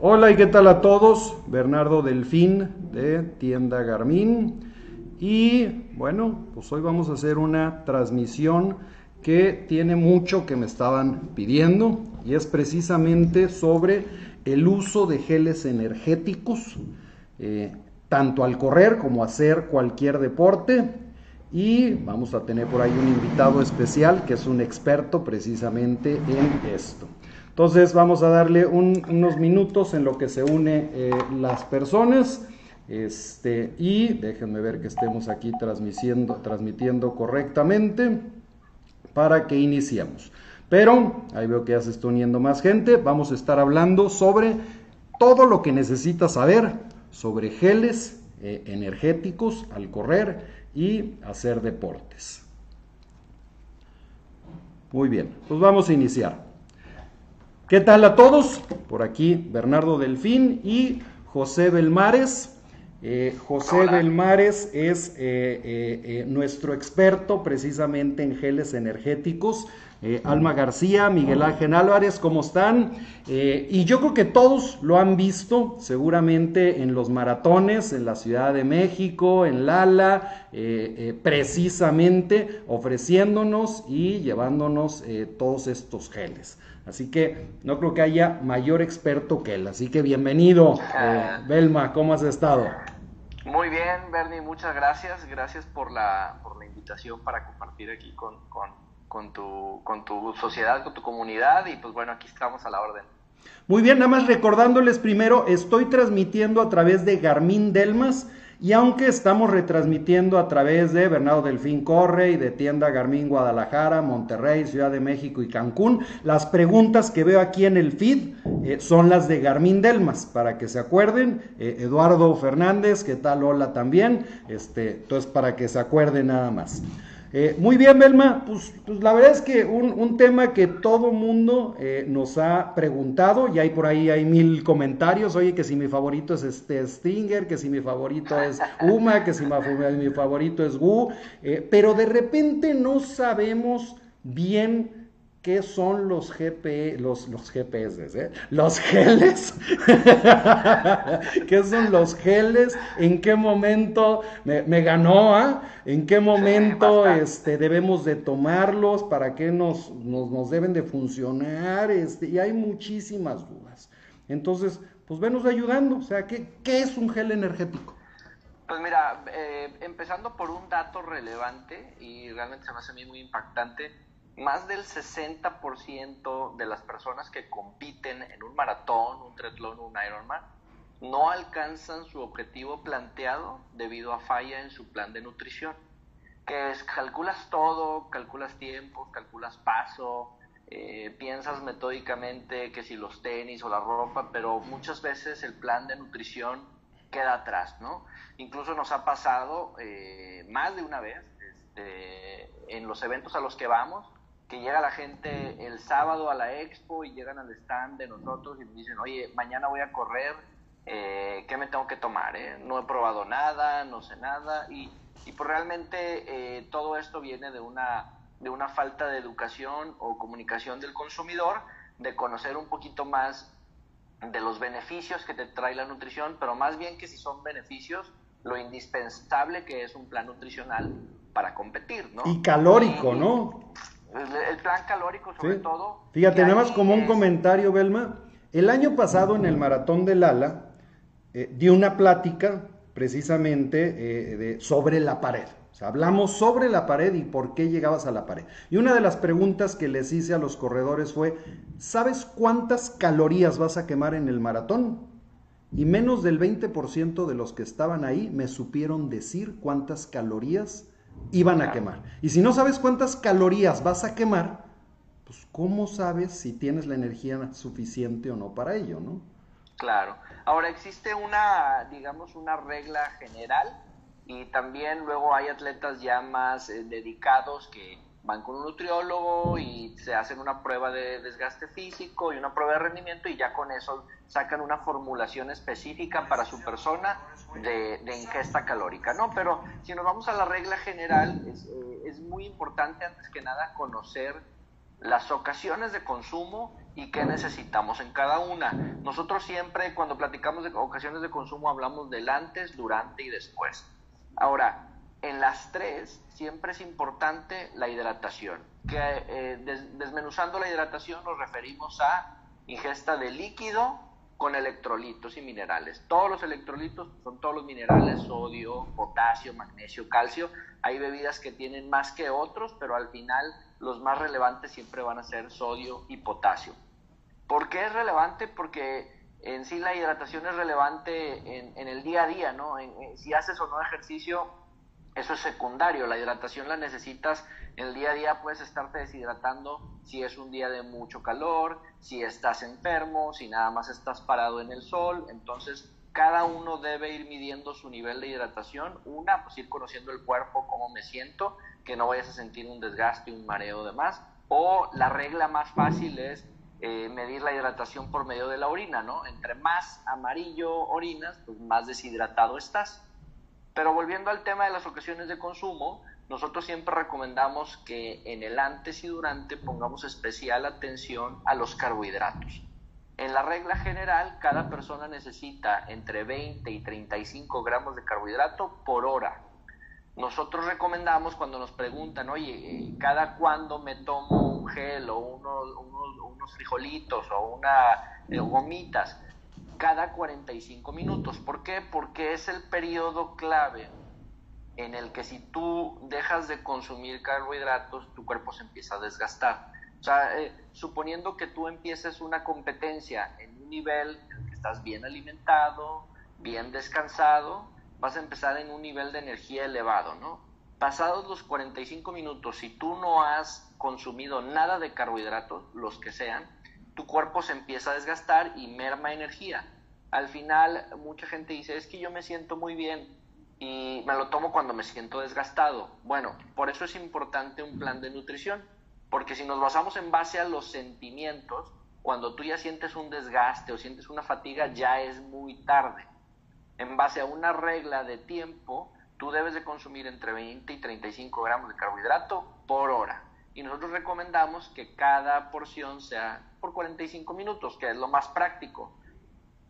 Hola y qué tal a todos, Bernardo Delfín de Tienda Garmin y bueno, pues hoy vamos a hacer una transmisión que tiene mucho que me estaban pidiendo y es precisamente sobre el uso de geles energéticos, eh, tanto al correr como hacer cualquier deporte. Y vamos a tener por ahí un invitado especial que es un experto precisamente en esto. Entonces vamos a darle unos minutos en lo que se une eh, las personas. Este, y déjenme ver que estemos aquí transmitiendo, transmitiendo correctamente para que iniciemos. Pero ahí veo que ya se está uniendo más gente. Vamos a estar hablando sobre todo lo que necesitas saber sobre geles eh, energéticos al correr y hacer deportes. Muy bien, pues vamos a iniciar. ¿Qué tal a todos? Por aquí Bernardo Delfín y José Belmares. Eh, José Belmares es eh, eh, nuestro experto precisamente en geles energéticos. Alma García, Miguel Ángel Álvarez, ¿cómo están? y yo creo que todos lo han visto seguramente en los maratones, en la Ciudad de México, en Lala, precisamente ofreciéndonos y llevándonos todos estos geles. Así que no creo que haya mayor experto que él. Así que bienvenido, eh, ah. Belma, ¿cómo has estado? Muy bien, Bernie, muchas gracias. Gracias por la, por la invitación para compartir aquí con, con, tu, con tu sociedad, con tu comunidad. Y pues bueno, aquí estamos a la orden. Muy bien, nada más recordándoles primero, estoy transmitiendo a través de Garmin Delmas y aunque estamos retransmitiendo a través de Bernardo Delfín Corre y de tienda Garmin Guadalajara, Monterrey, Ciudad de México y Cancún, las preguntas que veo aquí en el feed eh, son las de Garmin Delmas, para que se acuerden. Eh, Eduardo Fernández, ¿qué tal? Hola también. Este, entonces, para que se acuerden nada más. Eh, muy bien, Belma, pues, pues, la verdad es que un, tema que todo mundo eh, nos ha preguntado, y hay por ahí hay mil comentarios, oye, que si mi favorito es este Stinger, que si mi favorito es Uma, que si mi, favorito es Wu, eh, pero de repente no sabemos bien ¿Qué son los GP, los, los GPS, eh? Los geles. ¿Qué son los geles? ¿En qué momento me, ganó? Ah? ¿En qué momento este, debemos de tomarlos? ¿Para qué nos, nos, deben de funcionar? Este, y hay muchísimas dudas. Entonces, pues venos ayudando. O sea, ¿qué, qué es un gel energético? Pues mira, eh, empezando por un dato relevante y realmente se me hace a mí muy impactante más del 60% de las personas que compiten en un maratón, un triatlón, un Ironman, no alcanzan su objetivo planteado debido a falla en su plan de nutrición. Que es, calculas todo, calculas tiempo, calculas paso, eh, piensas metódicamente que si los tenis o la ropa, pero muchas veces el plan de nutrición queda atrás, ¿no? Incluso nos ha pasado eh, más de una vez este, en los eventos a los que vamos, que llega la gente el sábado a la expo y llegan al stand de nosotros y nos dicen, oye, mañana voy a correr, eh, ¿qué me tengo que tomar? Eh? No he probado nada, no sé nada y, y pues realmente eh, todo esto viene de una, de una falta de educación o comunicación del consumidor, de conocer un poquito más de los beneficios que te trae la nutrición, pero más bien que si son beneficios, lo indispensable que es un plan nutricional para competir, ¿no? Y calórico, ¿no? El, plan calórico sobre todo. Fíjate, nada más como un comentario, Belma. El año pasado en el maratón de Lala eh, di una plática precisamente eh, sobre la pared. O sea, hablamos sobre la pared y por qué llegabas a la pared. Y una de las preguntas que les hice a los corredores fue, ¿sabes cuántas calorías vas a quemar en el maratón? Y menos del 20% de los que estaban ahí me supieron decir cuántas calorías iban a quemar. Y si no sabes cuántas calorías vas a quemar, pues ¿cómo sabes si tienes la energía suficiente o no para ello, no? Claro. Ahora existe una, digamos, una regla general y también luego hay atletas ya más eh, dedicados que van con un nutriólogo y se hacen una prueba de desgaste físico y una prueba de rendimiento y ya con eso sacan una formulación específica para su persona de, ingesta calórica, ¿no? Pero si nos vamos a la regla general, es, eh, es muy importante antes que nada conocer las ocasiones de consumo y qué necesitamos en cada una. Nosotros siempre cuando platicamos de ocasiones de consumo hablamos del antes, durante y después. Ahora, en las tres siempre es importante la hidratación, que eh, desmenuzando la hidratación nos referimos a ingesta de líquido con electrolitos y minerales. Todos los electrolitos son todos los minerales, sodio, potasio, magnesio, calcio. Hay bebidas que tienen más que otros, pero al final los más relevantes siempre van a ser sodio y potasio. ¿Por qué es relevante? Porque en sí la hidratación es relevante en, el día a día, ¿no? si haces o no ejercicio, eso es secundario. La hidratación la necesitas en el día a día, puedes estarte deshidratando si es un día de mucho calor, si estás enfermo, si nada más estás parado en el sol. Entonces, cada uno debe ir midiendo su nivel de hidratación. Una, pues ir conociendo el cuerpo, cómo me siento, que no vayas a sentir un desgaste, un mareo de más. O la regla más fácil es eh, medir la hidratación por medio de la orina, ¿no? Entre más amarillo orinas, pues más deshidratado estás. Pero volviendo al tema de las ocasiones de consumo, nosotros siempre recomendamos que en el antes y durante pongamos especial atención a los carbohidratos. En la regla general, cada persona necesita entre 20 y 35 gramos de carbohidrato por hora. Nosotros recomendamos cuando nos preguntan, oye, ¿cada cuándo me tomo un gel o unos, frijolitos o una eh, gomitas? Cada 45 minutos. ¿Por qué? Porque es el periodo clave en el que si tú dejas de consumir carbohidratos, tu cuerpo se empieza a desgastar. O sea, eh, suponiendo que tú empieces una competencia en un nivel en el que estás bien alimentado, bien descansado, vas a empezar en un nivel de energía elevado, ¿no? Pasados los 45 minutos, si tú no has consumido nada de carbohidratos, los que sean, tu cuerpo se empieza a desgastar y merma energía. Al final, mucha gente dice, es que yo me siento muy bien y me lo tomo cuando me siento desgastado. Bueno, por eso es importante un plan de nutrición, porque si nos basamos en base a los sentimientos, cuando tú ya sientes un desgaste o sientes una fatiga, ya es muy tarde en base a una regla de tiempo, tú debes de consumir entre 20 y 35 gramos de carbohidrato por hora. Y nosotros recomendamos que cada porción sea por 45 minutos, que es lo más práctico.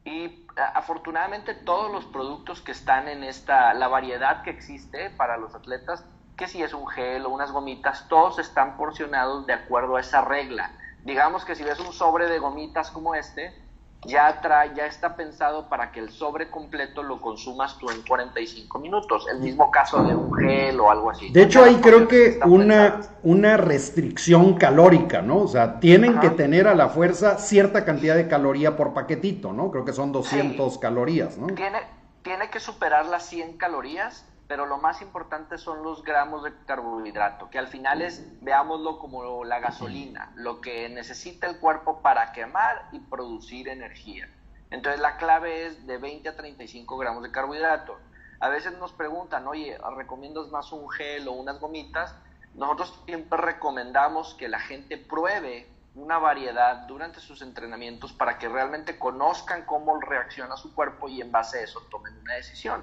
Y afortunadamente todos los productos que están en esta, la variedad que existe para los atletas, que si es un gel o unas gomitas, todos están porcionados de acuerdo a esa regla. Digamos que si ves un sobre de gomitas como este, ya, trae, ya está pensado para que el sobre completo lo consumas tú en 45 minutos. El mismo caso de un gel o algo así. De hecho, ahí creo que una, una restricción calórica, ¿no? O sea, tienen que tener a la fuerza cierta cantidad de caloría por paquetito, ¿no? Creo que son 200 calorías, ¿no? Tiene, tiene que superar las 100 calorías pero lo más importante son los gramos de carbohidrato, que al final es, veámoslo como la gasolina, lo que necesita el cuerpo para quemar y producir energía. Entonces la clave es de 20 a 35 gramos de carbohidrato. A veces nos preguntan, oye, ¿recomiendas más un gel o unas gomitas? Nosotros siempre recomendamos que la gente pruebe una variedad durante sus entrenamientos para que realmente conozcan cómo reacciona su cuerpo y en base a eso tomen una decisión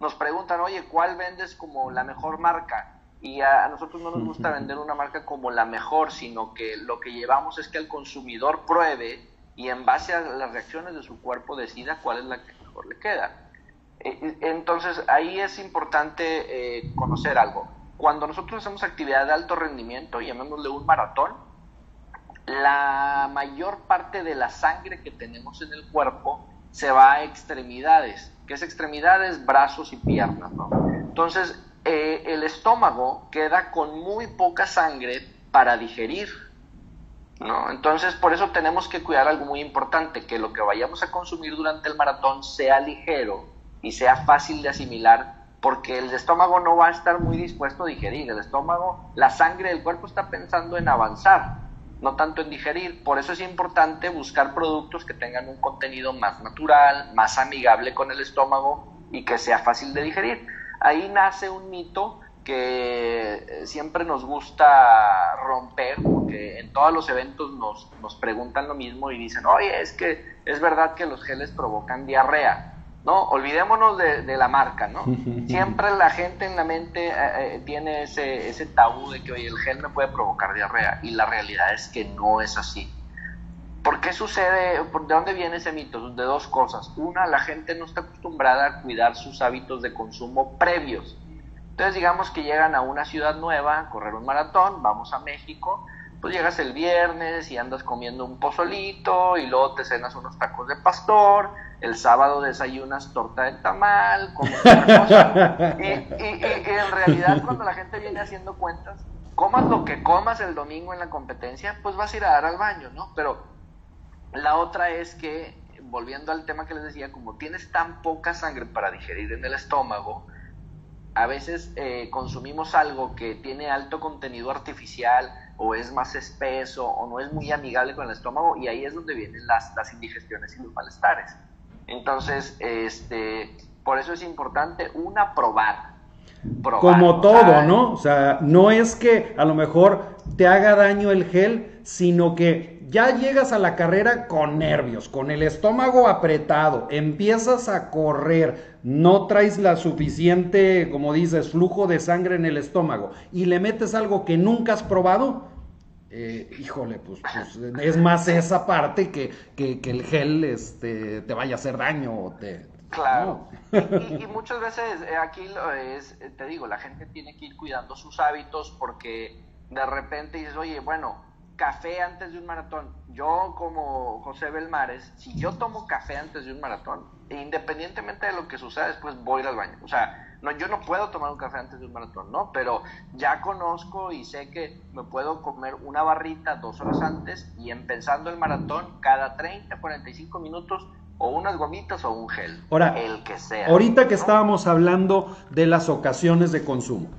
nos preguntan, oye, ¿cuál vendes como la mejor marca? Y a, nosotros no nos gusta vender una marca como la mejor, sino que lo que llevamos es que el consumidor pruebe y en base a las reacciones de su cuerpo decida cuál es la que mejor le queda. E, entonces ahí es importante eh, conocer algo. Cuando nosotros hacemos actividad de alto rendimiento, llamémosle un maratón, la mayor parte de la sangre que tenemos en el cuerpo se va a extremidades que es extremidades, brazos y piernas. Entonces, eh, el estómago queda con muy poca sangre para digerir. Entonces, por eso tenemos que cuidar algo muy importante, que lo que vayamos a consumir durante el maratón sea ligero y sea fácil de asimilar, porque el estómago no va a estar muy dispuesto a digerir. El estómago, la sangre del cuerpo está pensando en avanzar, no tanto en digerir. Por eso es importante buscar productos que tengan un contenido más natural, más amigable con el estómago y que sea fácil de digerir. Ahí nace un mito que eh, siempre nos gusta romper, porque en todos los eventos nos, nos preguntan lo mismo y dicen, oye, es que es verdad que los geles provocan diarrea. ¿No? Olvidémonos de, la marca, ¿no? Siempre la gente en la mente eh, eh, tiene ese, ese tabú de que, oye, el gel me puede provocar diarrea, y la realidad es que no es así. ¿Por qué sucede? ¿De dónde viene ese mito? De dos cosas. Una, la gente no está acostumbrada a cuidar sus hábitos de consumo previos. Entonces digamos que llegan a una ciudad nueva correr un maratón, vamos a México, pues llegas el viernes y andas comiendo un pozolito y luego te cenas unos tacos de pastor, el sábado desayunas torta de tamal, cosa. Y, y, en realidad cuando la gente viene haciendo cuentas, comas lo que comas el domingo en la competencia, pues vas a ir a dar al baño, ¿no? Pero la otra es que, volviendo al tema que les decía, como tienes tan poca sangre para digerir en el estómago, a veces eh, consumimos algo que tiene alto contenido artificial o es más espeso o no es muy amigable con el estómago y ahí es donde vienen las, las indigestiones y los malestares. Entonces, este, por eso es importante una probar. Como todo, ¿no? O sea, no es que a lo mejor te haga daño el gel, sino que ya llegas a la carrera con nervios, con el estómago apretado, empiezas a correr, no traes la suficiente, como dices, flujo de sangre en el estómago y le metes algo que nunca has probado, eh, híjole, pues, pues, es más esa parte que, que, el gel este, te vaya a hacer daño. Te, claro. Y, muchas veces eh, aquí es, te digo, la gente tiene que ir cuidando sus hábitos porque de repente dices, oye, bueno, café antes de un maratón. Yo como José Belmares, si yo tomo café antes de un maratón, independientemente de lo que suceda después voy a ir al baño. O sea, no, yo no puedo tomar un café antes de un maratón, ¿no? Pero ya conozco y sé que me puedo comer una barrita dos horas antes y empezando el maratón cada 30, 45 minutos o unas gomitas o un gel. Ahora, el que sea. Ahorita que estábamos hablando de las ocasiones de consumo,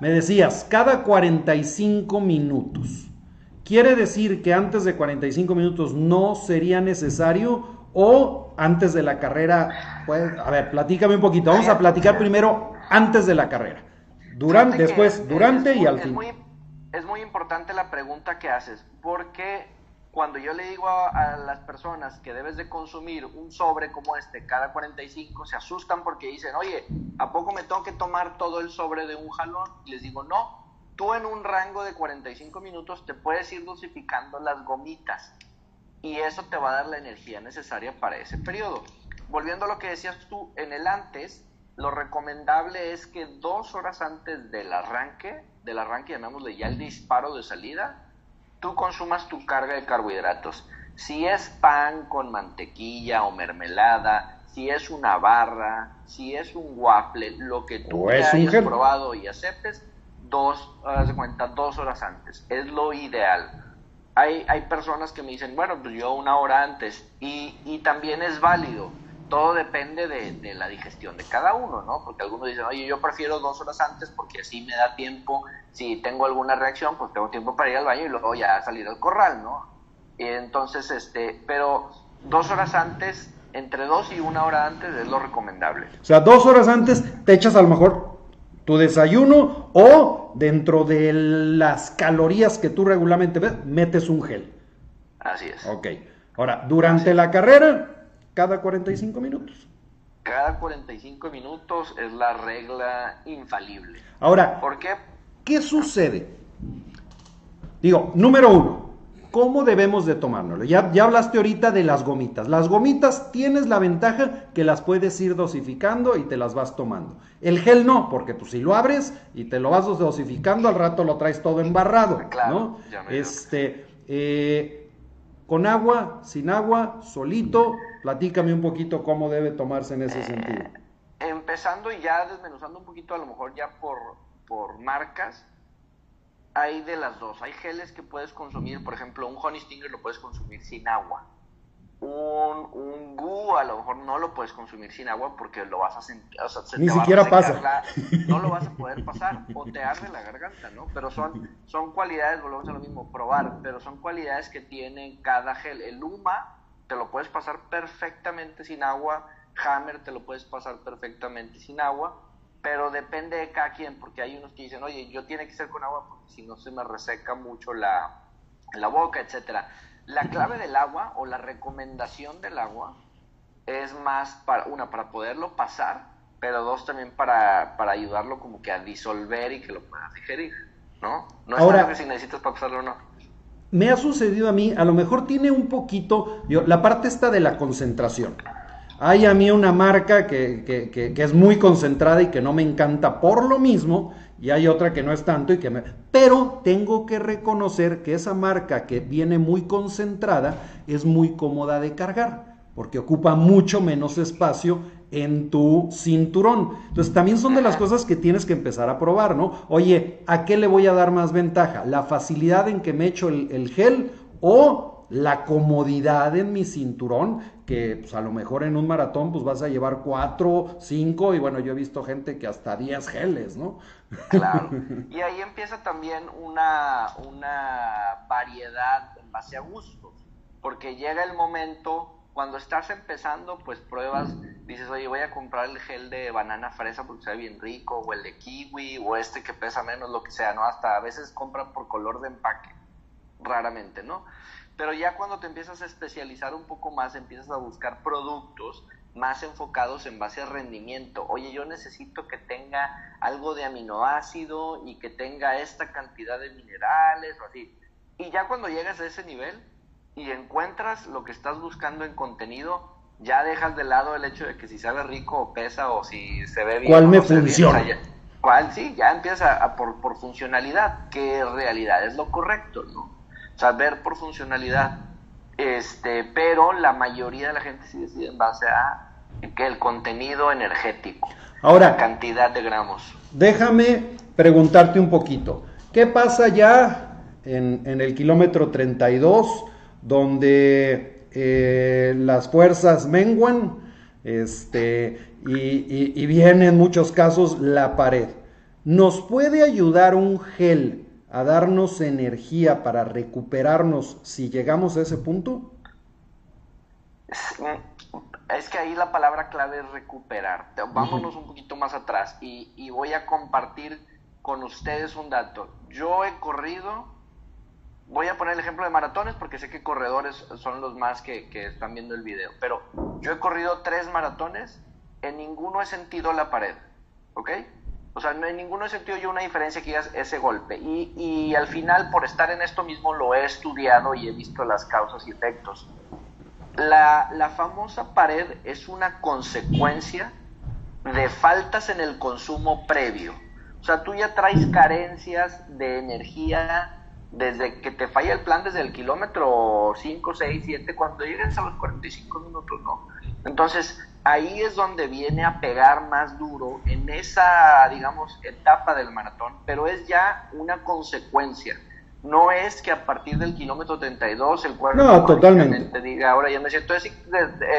me decías, cada 45 minutos. ¿Quiere decir que antes de 45 minutos no sería necesario o antes de la carrera? Pues, a ver, platícame un poquito. Vamos a platicar primero antes de la carrera. Durante, después, durante y al fin. es muy importante la pregunta que haces, porque cuando yo le digo a, las personas que debes de consumir un sobre como este cada 45, se asustan porque dicen, oye, ¿a poco me tengo que tomar todo el sobre de un jalón? Y les digo, no, tú en un rango de 45 minutos te puedes ir dosificando las gomitas y eso te va a dar la energía necesaria para ese periodo. Volviendo a lo que decías tú, en el antes, lo recomendable es que dos horas antes del arranque, del arranque llamémosle ya el disparo de salida, tú consumas tu carga de carbohidratos. Si es pan con mantequilla o mermelada, si es una barra, si es un waffle, lo que tú hayas probado y aceptes, dos, cuenta, dos horas antes. Es lo ideal. Hay, hay personas que me dicen, bueno, pues yo una hora antes. Y, y también es válido. Todo depende de, de, la digestión de cada uno, ¿no? Porque algunos dicen, oye, yo prefiero dos horas antes porque así me da tiempo. Si tengo alguna reacción, pues tengo tiempo para ir al baño y luego ya salir al corral, ¿no? Y entonces, este, pero dos horas antes, entre dos y una hora antes es lo recomendable. O sea, dos horas antes te echas a lo mejor tu desayuno o dentro de las calorías que tú regularmente ves, metes un gel. Así es. Ok. Ahora, durante la carrera, cada 45 minutos. Cada 45 minutos es la regla infalible. Ahora, ¿por qué? ¿Qué sucede? Digo, número uno, ¿Cómo debemos de tomárnoslo? Ya, ya hablaste ahorita de las gomitas. Las gomitas tienes la ventaja que las puedes ir dosificando y te las vas tomando. El gel no, porque tú si lo abres y te lo vas dosificando, al rato lo traes todo embarrado. Claro, ¿no? Este, eh, con agua, sin agua, solito, platícame un poquito cómo debe tomarse en ese sentido. Eh, empezando y ya desmenuzando un poquito, a lo mejor ya por, por marcas, hay de las dos. Hay geles que puedes consumir, por ejemplo, un honey stinger lo puedes consumir sin agua. Un, un gu a lo mejor no lo puedes consumir sin agua porque lo vas a sentir, o sea, se Ni siquiera pasa. no lo vas a poder pasar o te arde la garganta, ¿no? Pero son, son cualidades, volvemos a lo mismo, probar, pero son cualidades que tiene cada gel. El Uma te lo puedes pasar perfectamente sin agua, Hammer te lo puedes pasar perfectamente sin agua pero depende de cada quien, porque hay unos que dicen, oye, yo tiene que ser con agua porque si no se me reseca mucho la, la boca, etcétera. La clave del agua o la recomendación del agua es más para, una, para poderlo pasar, pero dos, también para, para ayudarlo como que a disolver y que lo puedas digerir, ¿no? No es Ahora, que si necesitas para pasarlo o no. me ha sucedido a mí, a lo mejor tiene un poquito, la parte esta de la concentración. Hay a mí una marca que, que, es muy concentrada y que no me encanta por lo mismo, y hay otra que no es tanto y que me... Pero tengo que reconocer que esa marca que viene muy concentrada es muy cómoda de cargar, porque ocupa mucho menos espacio en tu cinturón. Entonces también son de las cosas que tienes que empezar a probar, ¿no? Oye, ¿a qué le voy a dar más ventaja? ¿La facilidad en que me echo el, el gel o la comodidad en mi cinturón? Que pues, a lo mejor en un maratón pues vas a llevar cuatro, cinco y bueno, yo he visto gente que hasta diez geles, ¿no? Claro. Y ahí empieza también una, una variedad en base a gustos, porque llega el momento cuando estás empezando, pues pruebas, dices, oye, voy a comprar el gel de banana fresa porque se ve bien rico, o el de kiwi, o este que pesa menos, lo que sea, ¿no? Hasta a veces compran por color de empaque, raramente, ¿no? Pero ya cuando te empiezas a especializar un poco más, empiezas a buscar productos más enfocados en base a rendimiento. Oye, yo necesito que tenga algo de aminoácido y que tenga esta cantidad de minerales o así. Y ya cuando llegas a ese nivel, y encuentras lo que estás buscando en contenido, ya dejas de lado el hecho de que si sabe rico o pesa o si se ve bien. ¿Cuál me funciona? ¿Cuál? Sí, ya empieza a, por, por, funcionalidad, que en realidad es lo correcto, ¿no? O sea, ver por funcionalidad. Este, pero la mayoría de la gente sí decide en base a que el contenido energético. Ahora, la cantidad de gramos. Déjame preguntarte un poquito. ¿Qué pasa ya en, en el kilómetro 32? donde eh, las fuerzas menguan este, y, y, viene en muchos casos la pared. ¿Nos puede ayudar un gel a darnos energía para recuperarnos si llegamos a ese punto? Es que ahí la palabra clave es recuperar. Vámonos un poquito más atrás y, y voy a compartir con ustedes un dato. Yo he corrido voy a poner el ejemplo de maratones porque sé que corredores son los más que, están viendo el video, pero yo he corrido tres maratones, en ninguno he sentido la pared, ¿ok? O sea, en ninguno sentido yo una diferencia que es ese golpe. Y, y al final, por estar en esto mismo, lo he estudiado y he visto las causas y efectos. La, la famosa pared es una consecuencia de faltas en el consumo previo. O sea, tú ya traes carencias de energía desde que te falla el plan desde el kilómetro 5, 6, 7, cuando llegues a los 45 minutos, no. Entonces, ahí es donde viene a pegar más duro en esa, digamos, etapa del maratón, pero es ya una consecuencia. No es que a partir del kilómetro 32 el cuerpo no, totalmente. diga, ahora ya me siento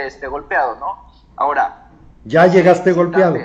este, golpeado, ¿no? Ahora. Ya llegaste golpeado.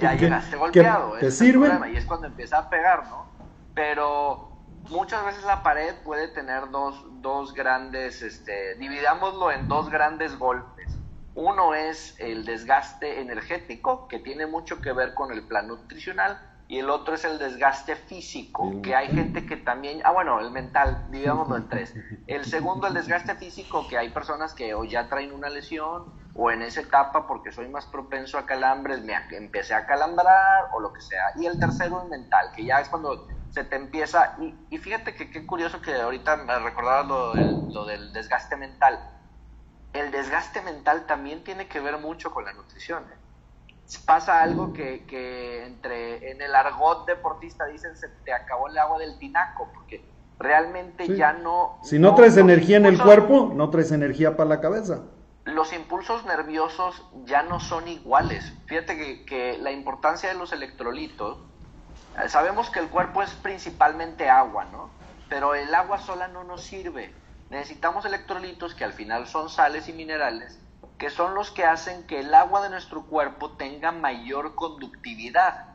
ya llegaste golpeado. ¿Te sirve? y es cuando empieza a pegar, ¿no? Pero muchas veces la pared puede tener dos, dos grandes, este, dividámoslo en dos grandes golpes. Uno es el desgaste energético, que tiene mucho que ver con el plan nutricional, y el otro es el desgaste físico, que hay gente que también, ah bueno, el mental, dividámoslo en tres. El segundo, el desgaste físico, que hay personas que o ya traen una lesión, o en esa etapa, porque soy más propenso a calambres, me empecé a calambrar, o lo que sea. Y el tercero, el mental, que ya es cuando se te empieza, y, fíjate que qué curioso que ahorita me recordaba lo lo del desgaste mental. El desgaste mental también tiene que ver mucho con la nutrición. ¿eh? Pasa algo que, que, entre en el argot deportista dicen se te acabó el agua del tinaco, porque realmente ya no... Si no, traes energía en el cuerpo, no traes energía para la cabeza. Los impulsos nerviosos ya no son iguales. Fíjate que, que la importancia de los electrolitos eh, sabemos que el cuerpo es principalmente agua, ¿no? Pero el agua sola no nos sirve. Necesitamos electrolitos que al final son sales y minerales, que son los que hacen que el agua de nuestro cuerpo tenga mayor conductividad.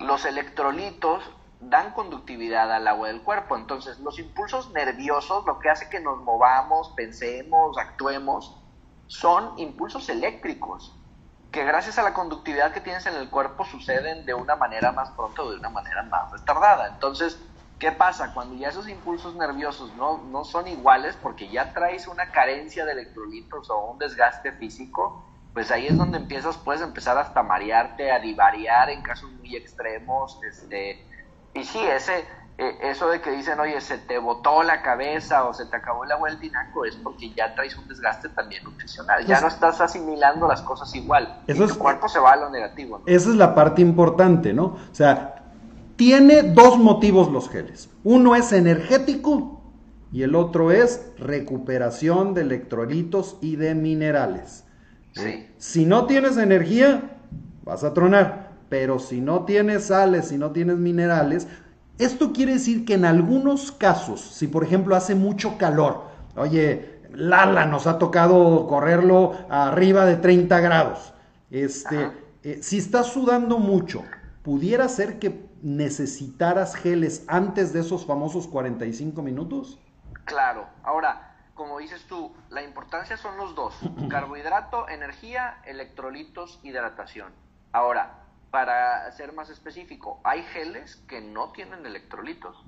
Los electrolitos dan conductividad al agua del cuerpo. Entonces, los impulsos nerviosos, lo que hace que nos movamos, pensemos, actuemos, son impulsos eléctricos que gracias a la conductividad que tienes en el cuerpo suceden de una manera más pronto o de una manera más retardada. Entonces, ¿qué pasa? Cuando ya esos impulsos nerviosos no, no son iguales porque ya traes una carencia de electrolitos o un desgaste físico, pues ahí es donde empiezas, puedes empezar hasta marearte, a divariar en casos muy extremos, este, y sí, ese, eh, eso de que dicen, oye, se te botó la cabeza o se te acabó el agua del tinaco, es porque ya traes un desgaste también nutricional. ya no estás asimilando las cosas igual. Eso y tu cuerpo se va a lo negativo. Esa es la parte importante, ¿no? O sea, tiene dos motivos los geles. Uno es energético y el otro es recuperación de electrolitos y de minerales. Sí. Si no tienes energía, vas a tronar. Pero si no tienes sales, si no tienes minerales, esto quiere decir que en algunos casos, si por ejemplo hace mucho calor, oye, Lala nos ha tocado correrlo arriba de 30 grados, este, eh, si estás sudando mucho, pudiera ser que necesitaras geles antes de esos famosos 45 minutos? Claro, ahora, como dices tú, la importancia son los dos, carbohidrato, energía, electrolitos, hidratación. Ahora, para ser más específico, hay geles que no tienen electrolitos,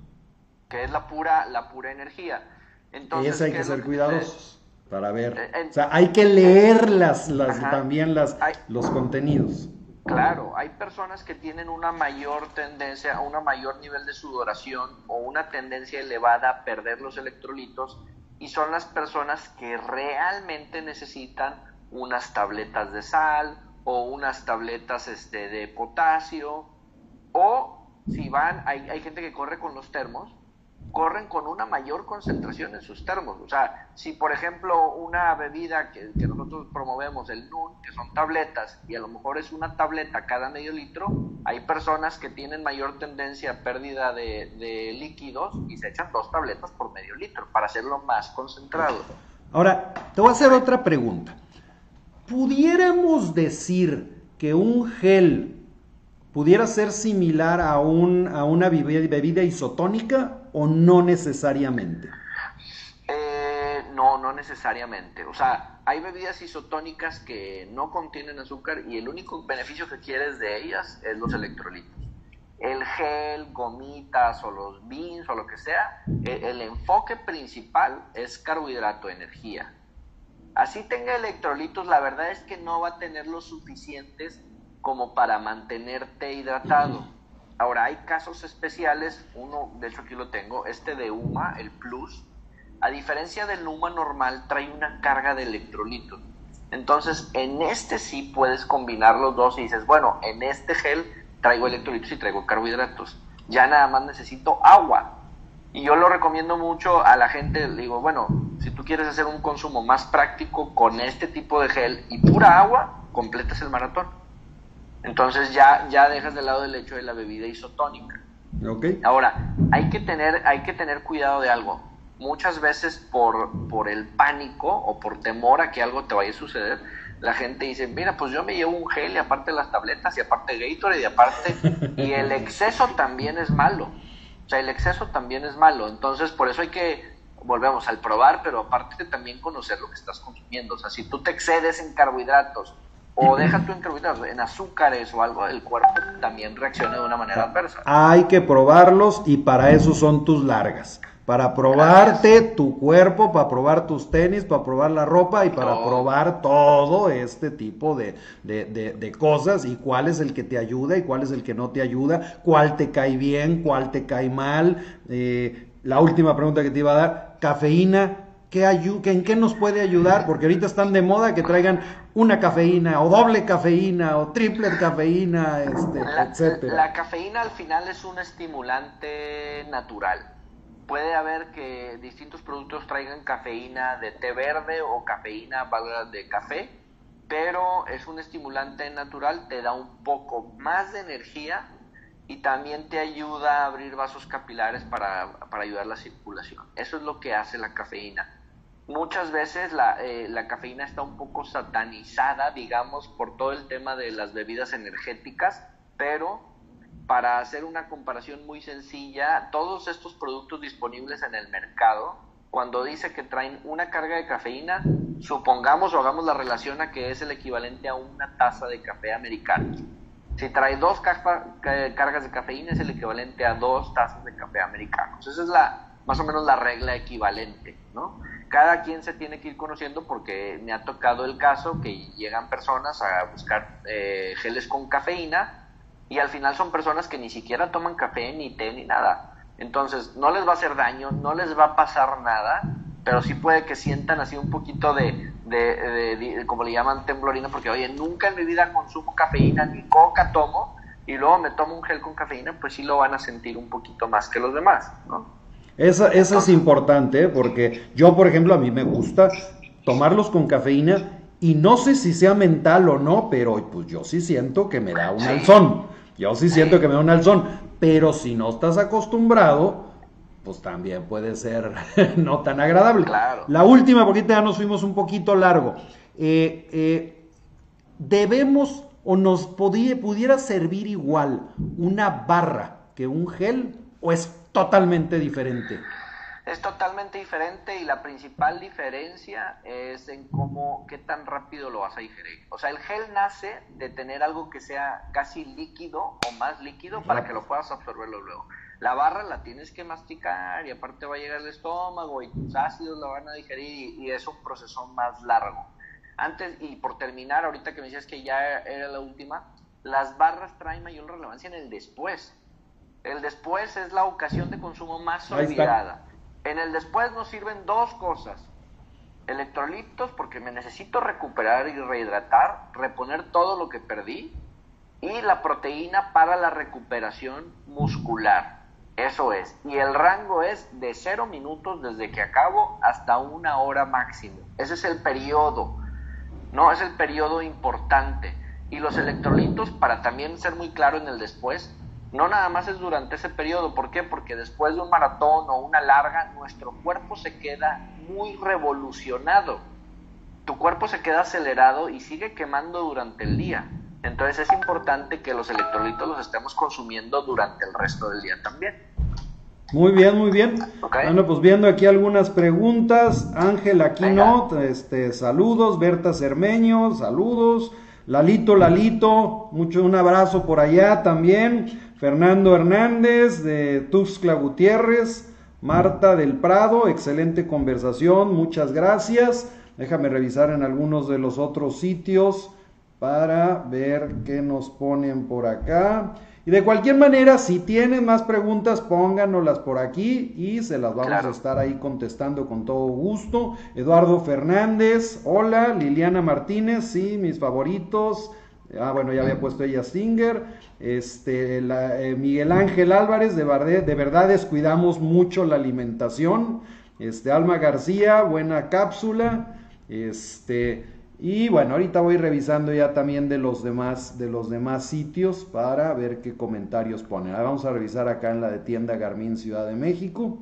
que es la pura, la pura energía. Entonces, y hay que ser cuidadosos para ver. Eh, o sea, hay que leer las, también las, los contenidos. Claro, hay personas que tienen una mayor tendencia, a un mayor nivel de sudoración o una tendencia elevada a perder los electrolitos y son las personas que realmente necesitan unas tabletas de sal o unas tabletas este, de potasio, o si van, hay, hay gente que corre con los termos, corren con una mayor concentración en sus termos. O sea, si por ejemplo una bebida que, nosotros promovemos, el NUN, que son tabletas, y a lo mejor es una tableta cada medio litro, hay personas que tienen mayor tendencia a pérdida de, líquidos y se echan dos tabletas por medio litro para hacerlo más concentrado. Ahora, te voy a hacer otra pregunta pudiéramos decir que un gel pudiera ser similar a una bebida isotónica o no necesariamente? Eh, no, no necesariamente. O sea, hay bebidas isotónicas que no contienen azúcar y el único beneficio que quieres de ellas es los electrolitos. El gel, gomitas o los beans o lo que sea, el, el enfoque principal es carbohidrato, energía Así tenga electrolitos, la verdad es que no va a tener los suficientes como para mantenerte hidratado. Ahora, hay casos especiales, uno, de hecho aquí lo tengo, este de UMA, el Plus, a diferencia del UMA normal, trae una carga de electrolitos. Entonces, en este sí puedes combinar los dos y dices, bueno, en este gel traigo electrolitos y traigo carbohidratos. Ya nada más necesito agua. Y yo lo recomiendo mucho a la gente, digo, bueno, si tú quieres hacer un consumo más práctico con este tipo de gel y pura agua, completas el maratón. Entonces ya, ya dejas de lado el hecho de la bebida isotónica. Okay. Ahora, hay que, tener, hay que tener cuidado de algo. Muchas veces por, por el pánico o por temor a que algo te vaya a suceder, la gente dice, mira, pues yo me llevo un gel y aparte las tabletas y aparte Gatorade y aparte... y el exceso también es malo sea, el exceso también es malo. Entonces, por eso hay que, volvemos al probar, pero aparte también conocer lo que estás consumiendo. O sea, si tú te excedes en carbohidratos o dejas tú en carbohidratos, en azúcares o algo, el cuerpo también reacciona de una manera adversa. Hay que probarlos y para eso son tus largas para probarte tu cuerpo, para probar tus tenis, para probar la ropa y para probar todo este tipo de, de, cosas y cuál es el que te ayuda y cuál es el que no te ayuda, cuál te cae bien, cuál te cae mal. Eh, la última pregunta que te iba a dar, cafeína, ¿qué ¿en qué nos puede ayudar? Porque ahorita están de moda que traigan una cafeína o doble cafeína o triple cafeína, este, etcétera. La cafeína al final es un estimulante natural puede haber que distintos productos traigan cafeína de té verde o cafeína de café, pero es un estimulante natural, te da un poco más de energía y también te ayuda a abrir vasos capilares para, para ayudar la circulación. Eso es lo que hace la cafeína. Muchas veces la, eh, la cafeína está un poco satanizada, digamos, por todo el tema de las bebidas energéticas, pero para hacer una comparación muy sencilla, todos estos productos disponibles en el mercado, cuando dice que traen una carga de cafeína, supongamos o hagamos la relación a que es el equivalente a una taza de café americano. Si trae dos cargas de cafeína es el equivalente a dos tazas de café americanos. Esa es la, más o menos la regla equivalente, ¿no? Cada quien se tiene que ir conociendo porque me ha tocado el caso que llegan personas a buscar eh, geles con cafeína y al final son personas que ni siquiera toman café, ni té, ni nada. Entonces, no les va a hacer daño, no les va a pasar nada, pero sí puede que sientan así un poquito de, de, como le llaman, temblorina, porque oye, nunca en mi vida consumo cafeína, ni coca tomo, y luego me tomo un gel con cafeína, pues sí lo van a sentir un poquito más que los demás, ¿no? Eso, eso es importante, ¿eh? porque yo, por ejemplo, a mí me gusta tomarlos con cafeína y no sé si sea mental o no, pero pues yo sí siento que me da un alzón. Yo sí siento que me da un alzón, pero si no estás acostumbrado, pues también puede ser no tan agradable. La última, porque ya nos fuimos un poquito largo. Eh, eh, debemos o nos pudiera servir igual una barra que un gel o es totalmente diferente. Es totalmente diferente y la principal diferencia es en cómo, qué tan rápido lo vas a digerir. O sea, el gel nace de tener algo que sea casi líquido o más líquido para que lo puedas absorberlo luego. La barra la tienes que masticar y aparte va a llegar al estómago y tus ácidos la van a digerir y, es un proceso más largo. Antes, y por terminar, ahorita que me decías que ya era la última, las barras traen mayor relevancia en el después. El después es la ocasión de consumo más olvidada. En el después nos sirven dos cosas. Electrolitos porque me necesito recuperar y rehidratar, reponer todo lo que perdí. Y la proteína para la recuperación muscular. Eso es. Y el rango es de cero minutos desde que acabo hasta una hora máximo. Ese es el periodo. No, es el periodo importante. Y los electrolitos, para también ser muy claro en el después, no nada más es durante ese periodo. ¿Por qué? Porque después de un maratón o una larga, nuestro cuerpo se queda muy revolucionado. Tu cuerpo se queda acelerado y sigue quemando durante el día. Entonces es importante que los electrolitos los estemos consumiendo durante el resto del día también. Muy bien, muy bien. Bueno, pues viendo aquí algunas preguntas. Ángel Aquino, este, saludos. Berta Cermeño, saludos. Lalito, Lalito, mucho un abrazo por allá también. Fernando Hernández de Tuxtla Gutiérrez. Marta del Prado, excelente conversación, muchas gracias. Déjame revisar en algunos de los otros sitios para ver qué nos ponen por acá. Y de cualquier manera, si tienen más preguntas, pónganoslas por aquí y se las vamos a estar ahí contestando con todo gusto. Eduardo Fernández, hola. Liliana Martínez, sí, mis favoritos. Ah, bueno, ya había puesto ella Stinger. Este, eh, Miguel Ángel Álvarez, de, de verdad descuidamos mucho la alimentación. Este, Alma García, buena cápsula. Este, y bueno, ahorita voy revisando ya también de los demás, de los demás sitios para ver qué comentarios ponen. vamos a revisar acá en la de tienda Garmin Ciudad de México.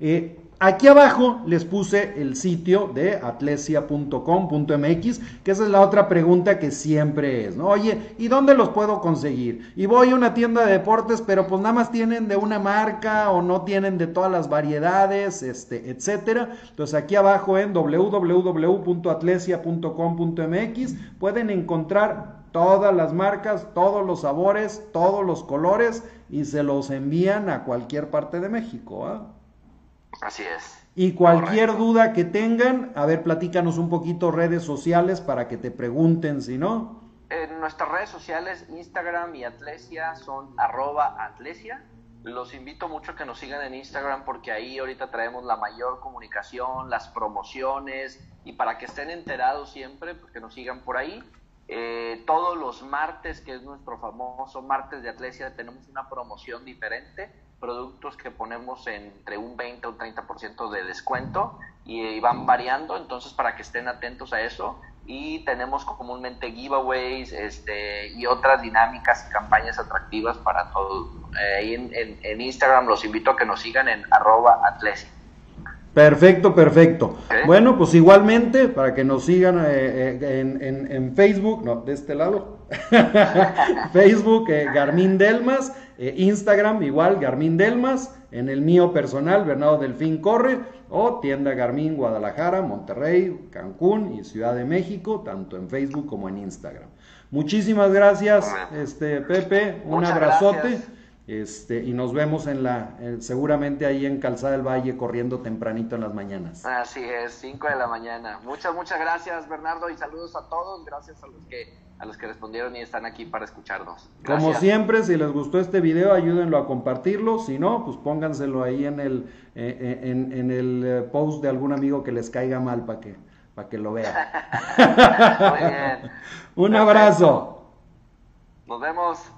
Eh, Aquí abajo les puse el sitio de atlesia.com.mx, que esa es la otra pregunta que siempre es, ¿no? Oye, ¿y dónde los puedo conseguir? Y voy a una tienda de deportes, pero pues nada más tienen de una marca o no tienen de todas las variedades, este, etcétera. Entonces aquí abajo en www.atlesia.com.mx pueden encontrar todas las marcas, todos los sabores, todos los colores y se los envían a cualquier parte de México. ¿ah? Así es. Y cualquier duda que tengan, a ver, platícanos un poquito redes sociales para que te pregunten, si no. En nuestras redes sociales, Instagram y Atlesia son arroba Atlesia. Los invito mucho a que nos sigan en Instagram porque ahí ahorita traemos la mayor comunicación, las promociones y para que estén enterados siempre, pues que nos sigan por ahí. Eh, todos los martes, que es nuestro famoso martes de Atlesia, tenemos una promoción diferente productos que ponemos entre un 20 o un 30% de descuento y, van variando, entonces para que estén atentos a eso y tenemos comúnmente giveaways este, y otras dinámicas y campañas atractivas para todos. Eh, en, Instagram los invito a que nos sigan en arroba atlesi. Perfecto, perfecto. Bueno, pues igualmente, para que nos sigan eh, eh, en, en, Facebook, no, de este lado, Facebook, Garmin Delmas, eh, Instagram igual Garmin Delmas, en el mío personal Bernardo Delfín Corre o tienda Garmin Guadalajara, Monterrey, Cancún y Ciudad de México, tanto en Facebook como en Instagram. Muchísimas gracias, este Pepe, un abrazote. Este, y nos vemos en la, seguramente ahí en Calzada del Valle corriendo tempranito en las mañanas. Así es, 5 de la mañana. Muchas, muchas gracias Bernardo y saludos a todos. Gracias a los que, a los que respondieron y están aquí para escucharnos. Como siempre, si les gustó este video, ayúdenlo a compartirlo. Si no, pues pónganselo ahí en el, eh, eh, en, en, el eh, post de algún amigo que les caiga mal para que, para que lo vea. Muy bien. Un abrazo. Nos vemos.